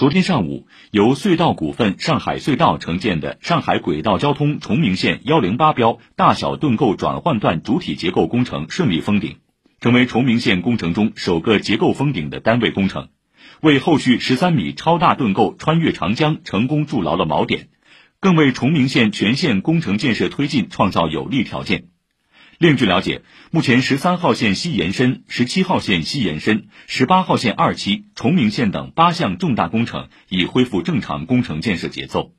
昨天上午，由隧道股份上海隧道承建的上海轨道交通崇明线幺零八标大小盾构转换段主体结构工程顺利封顶，成为崇明线工程中首个结构封顶的单位工程，为后续十三米超大盾构穿越长江成功筑牢了锚点，更为崇明线全线工程建设推进创造有利条件。另据了解，目前十三号线西延伸、十七号线西延伸、十八号线二期、崇明线等八项重大工程已恢复正常工程建设节奏。